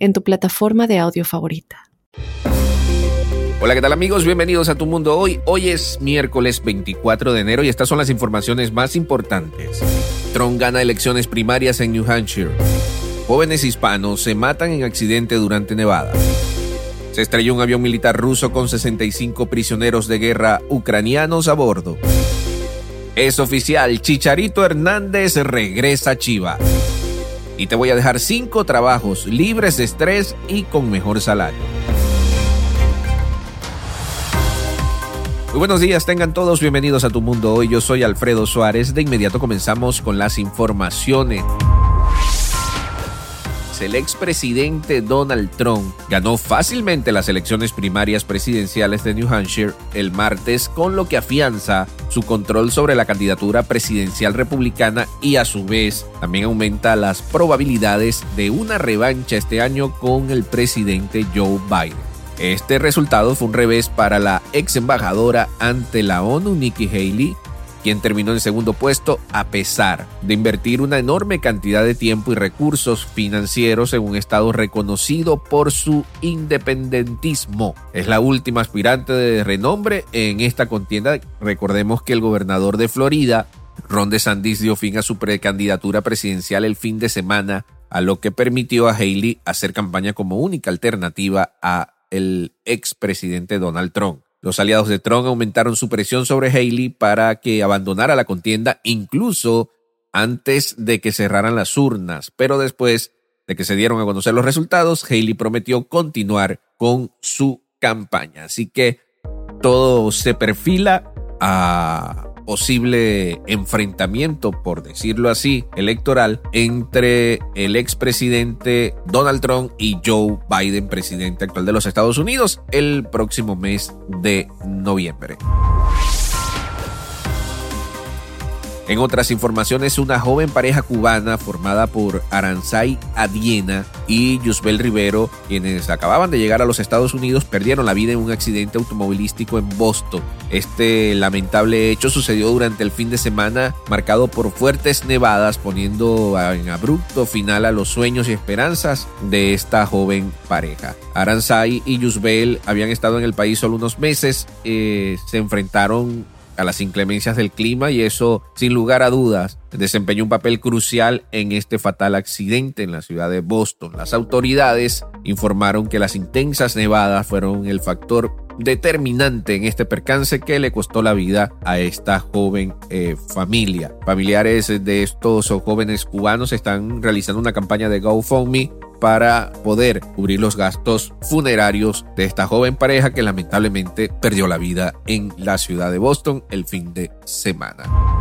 en tu plataforma de audio favorita. Hola, ¿qué tal amigos? Bienvenidos a Tu Mundo Hoy. Hoy es miércoles 24 de enero y estas son las informaciones más importantes. Trump gana elecciones primarias en New Hampshire. Jóvenes hispanos se matan en accidente durante Nevada. Se estrelló un avión militar ruso con 65 prisioneros de guerra ucranianos a bordo. Es oficial, Chicharito Hernández regresa a Chivas y te voy a dejar cinco trabajos libres de estrés y con mejor salario. Muy buenos días, tengan todos bienvenidos a tu mundo. Hoy yo soy Alfredo Suárez. De inmediato comenzamos con las informaciones el expresidente Donald Trump ganó fácilmente las elecciones primarias presidenciales de New Hampshire el martes, con lo que afianza su control sobre la candidatura presidencial republicana y a su vez también aumenta las probabilidades de una revancha este año con el presidente Joe Biden. Este resultado fue un revés para la ex embajadora ante la ONU Nikki Haley, quien terminó en segundo puesto a pesar de invertir una enorme cantidad de tiempo y recursos financieros en un estado reconocido por su independentismo. Es la última aspirante de renombre en esta contienda. Recordemos que el gobernador de Florida, Ron DeSantis, dio fin a su precandidatura presidencial el fin de semana, a lo que permitió a Haley hacer campaña como única alternativa a el expresidente Donald Trump. Los aliados de Trump aumentaron su presión sobre Haley para que abandonara la contienda incluso antes de que cerraran las urnas, pero después de que se dieron a conocer los resultados, Haley prometió continuar con su campaña. Así que todo se perfila a posible enfrentamiento, por decirlo así, electoral entre el expresidente Donald Trump y Joe Biden, presidente actual de los Estados Unidos, el próximo mes de noviembre. En otras informaciones, una joven pareja cubana formada por Aranzay Adiena y Yusbel Rivero, quienes acababan de llegar a los Estados Unidos, perdieron la vida en un accidente automovilístico en Boston. Este lamentable hecho sucedió durante el fin de semana, marcado por fuertes nevadas, poniendo en abrupto final a los sueños y esperanzas de esta joven pareja. Aranzay y Yusbel habían estado en el país solo unos meses, eh, se enfrentaron a las inclemencias del clima y eso, sin lugar a dudas, desempeñó un papel crucial en este fatal accidente en la ciudad de Boston. Las autoridades informaron que las intensas nevadas fueron el factor determinante en este percance que le costó la vida a esta joven eh, familia. Familiares de estos jóvenes cubanos están realizando una campaña de GoFundMe para poder cubrir los gastos funerarios de esta joven pareja que lamentablemente perdió la vida en la ciudad de Boston el fin de semana.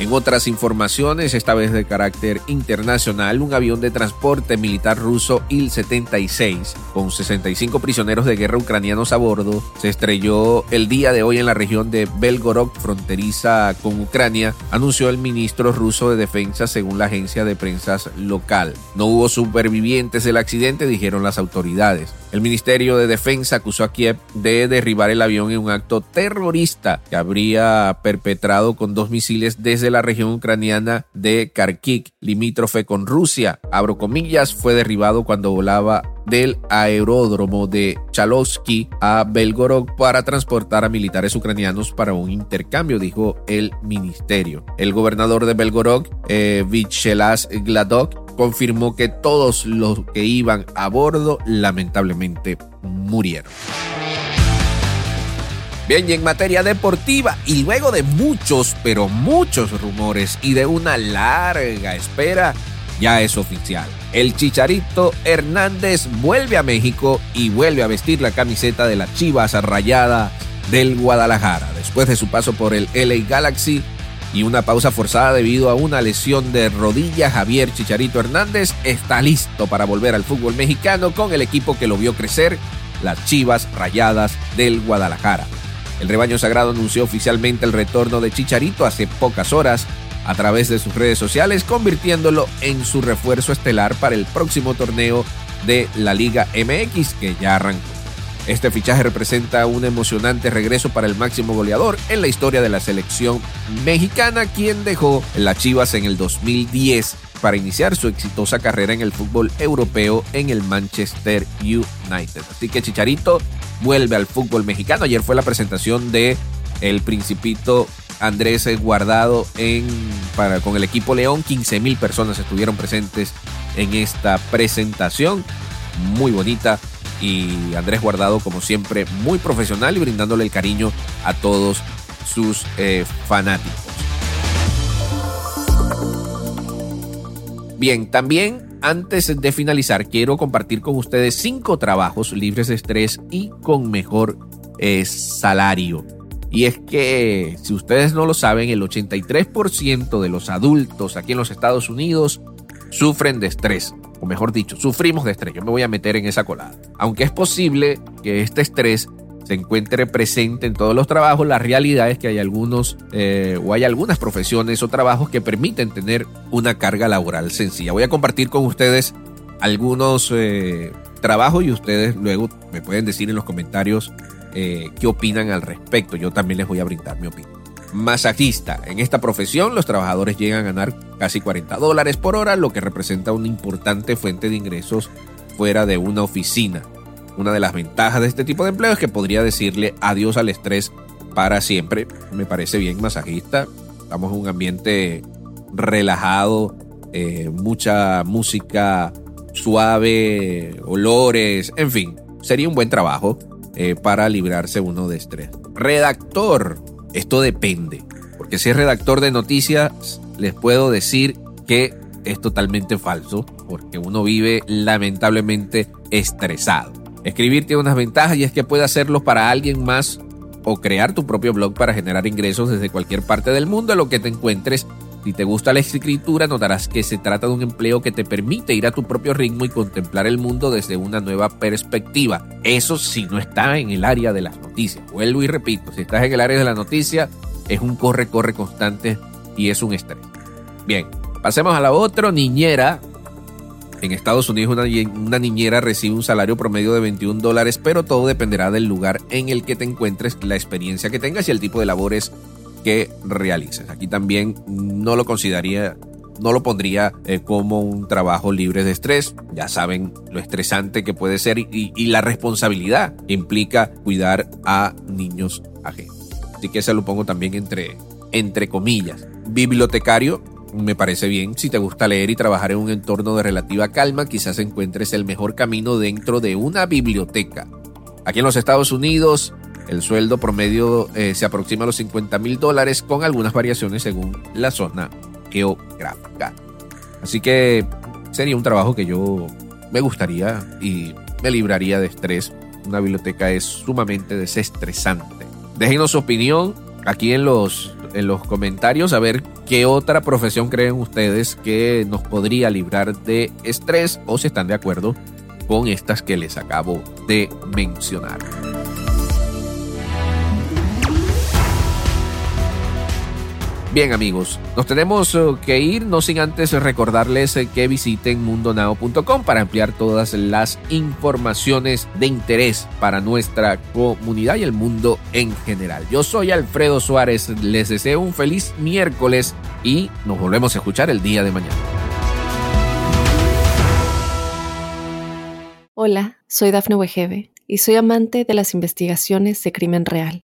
En otras informaciones, esta vez de carácter internacional, un avión de transporte militar ruso Il-76 con 65 prisioneros de guerra ucranianos a bordo se estrelló el día de hoy en la región de Belgorod, fronteriza con Ucrania, anunció el ministro ruso de defensa según la agencia de prensa local. No hubo supervivientes del accidente, dijeron las autoridades. El Ministerio de Defensa acusó a Kiev de derribar el avión en un acto terrorista que habría perpetrado con dos misiles desde la región ucraniana de Kharkiv, limítrofe con Rusia. Abro comillas, fue derribado cuando volaba del aeródromo de Chalovsky a Belgorod para transportar a militares ucranianos para un intercambio, dijo el ministerio. El gobernador de Belgorod, eh, Vichelas Gladok, confirmó que todos los que iban a bordo lamentablemente murieron. Bien, y en materia deportiva, y luego de muchos, pero muchos rumores y de una larga espera, ya es oficial. El Chicharito Hernández vuelve a México y vuelve a vestir la camiseta de las Chivas rayada del Guadalajara. Después de su paso por el LA Galaxy, y una pausa forzada debido a una lesión de rodilla, Javier Chicharito Hernández está listo para volver al fútbol mexicano con el equipo que lo vio crecer, las Chivas Rayadas del Guadalajara. El rebaño sagrado anunció oficialmente el retorno de Chicharito hace pocas horas a través de sus redes sociales, convirtiéndolo en su refuerzo estelar para el próximo torneo de la Liga MX que ya arrancó. Este fichaje representa un emocionante regreso para el máximo goleador en la historia de la selección mexicana, quien dejó las Chivas en el 2010 para iniciar su exitosa carrera en el fútbol europeo en el Manchester United. Así que Chicharito vuelve al fútbol mexicano. Ayer fue la presentación de el Principito Andrés Guardado en, para, con el equipo León. 15 mil personas estuvieron presentes en esta presentación. Muy bonita y Andrés Guardado, como siempre, muy profesional y brindándole el cariño a todos sus eh, fanáticos. Bien, también antes de finalizar, quiero compartir con ustedes cinco trabajos libres de estrés y con mejor eh, salario. Y es que, si ustedes no lo saben, el 83% de los adultos aquí en los Estados Unidos sufren de estrés o mejor dicho, sufrimos de estrés. Yo me voy a meter en esa colada. Aunque es posible que este estrés se encuentre presente en todos los trabajos, la realidad es que hay algunos eh, o hay algunas profesiones o trabajos que permiten tener una carga laboral sencilla. Voy a compartir con ustedes algunos eh, trabajos y ustedes luego me pueden decir en los comentarios eh, qué opinan al respecto. Yo también les voy a brindar mi opinión masajista. En esta profesión los trabajadores llegan a ganar casi 40 dólares por hora, lo que representa una importante fuente de ingresos fuera de una oficina. Una de las ventajas de este tipo de empleo es que podría decirle adiós al estrés para siempre. Me parece bien masajista. Estamos en un ambiente relajado, eh, mucha música suave, olores, en fin, sería un buen trabajo eh, para librarse uno de estrés. Redactor, esto depende, porque si es redactor de noticias, les puedo decir que es totalmente falso, porque uno vive lamentablemente estresado. Escribir tiene unas ventajas y es que puede hacerlo para alguien más o crear tu propio blog para generar ingresos desde cualquier parte del mundo en lo que te encuentres. Si te gusta la escritura, notarás que se trata de un empleo que te permite ir a tu propio ritmo y contemplar el mundo desde una nueva perspectiva. Eso si no está en el área de las noticias. Vuelvo y repito, si estás en el área de la noticia, es un corre-corre constante y es un estrés. Bien, pasemos a la otra niñera. En Estados Unidos una, una, niñera recibe un salario promedio de 21 dólares, pero todo dependerá del lugar en el que te encuentres, la experiencia que tengas y el tipo de labores que realices. Aquí también no lo consideraría, no lo pondría eh, como un trabajo libre de estrés. Ya saben lo estresante que puede ser y, la responsabilidad implica cuidar a niños ajenos. Así que se lo pongo también entre, entre comillas. Bibliotecario, me parece bien. Si te gusta leer y trabajar en un entorno de relativa calma, quizás encuentres el mejor camino dentro de una biblioteca. Aquí en los Estados Unidos, el sueldo promedio eh, se aproxima a los 50 mil dólares con algunas variaciones según la zona geográfica. Así que sería un trabajo que yo me gustaría y me libraría de estrés. Una biblioteca es sumamente desestresante. Déjenos su opinión aquí en los, en los comentarios a ver qué otra profesión creen ustedes que nos podría librar de estrés o si están de acuerdo con estas que les acabo de mencionar. Bien amigos, nos tenemos eh, que ir, no sin antes recordarles eh, que visiten mundonao.com para ampliar todas las informaciones de interés para nuestra comunidad y el mundo en general. Yo soy Alfredo Suárez, les deseo un feliz miércoles y nos volvemos a escuchar el día de mañana. Hola, soy Dafne Wegebe y soy amante de las investigaciones de crimen real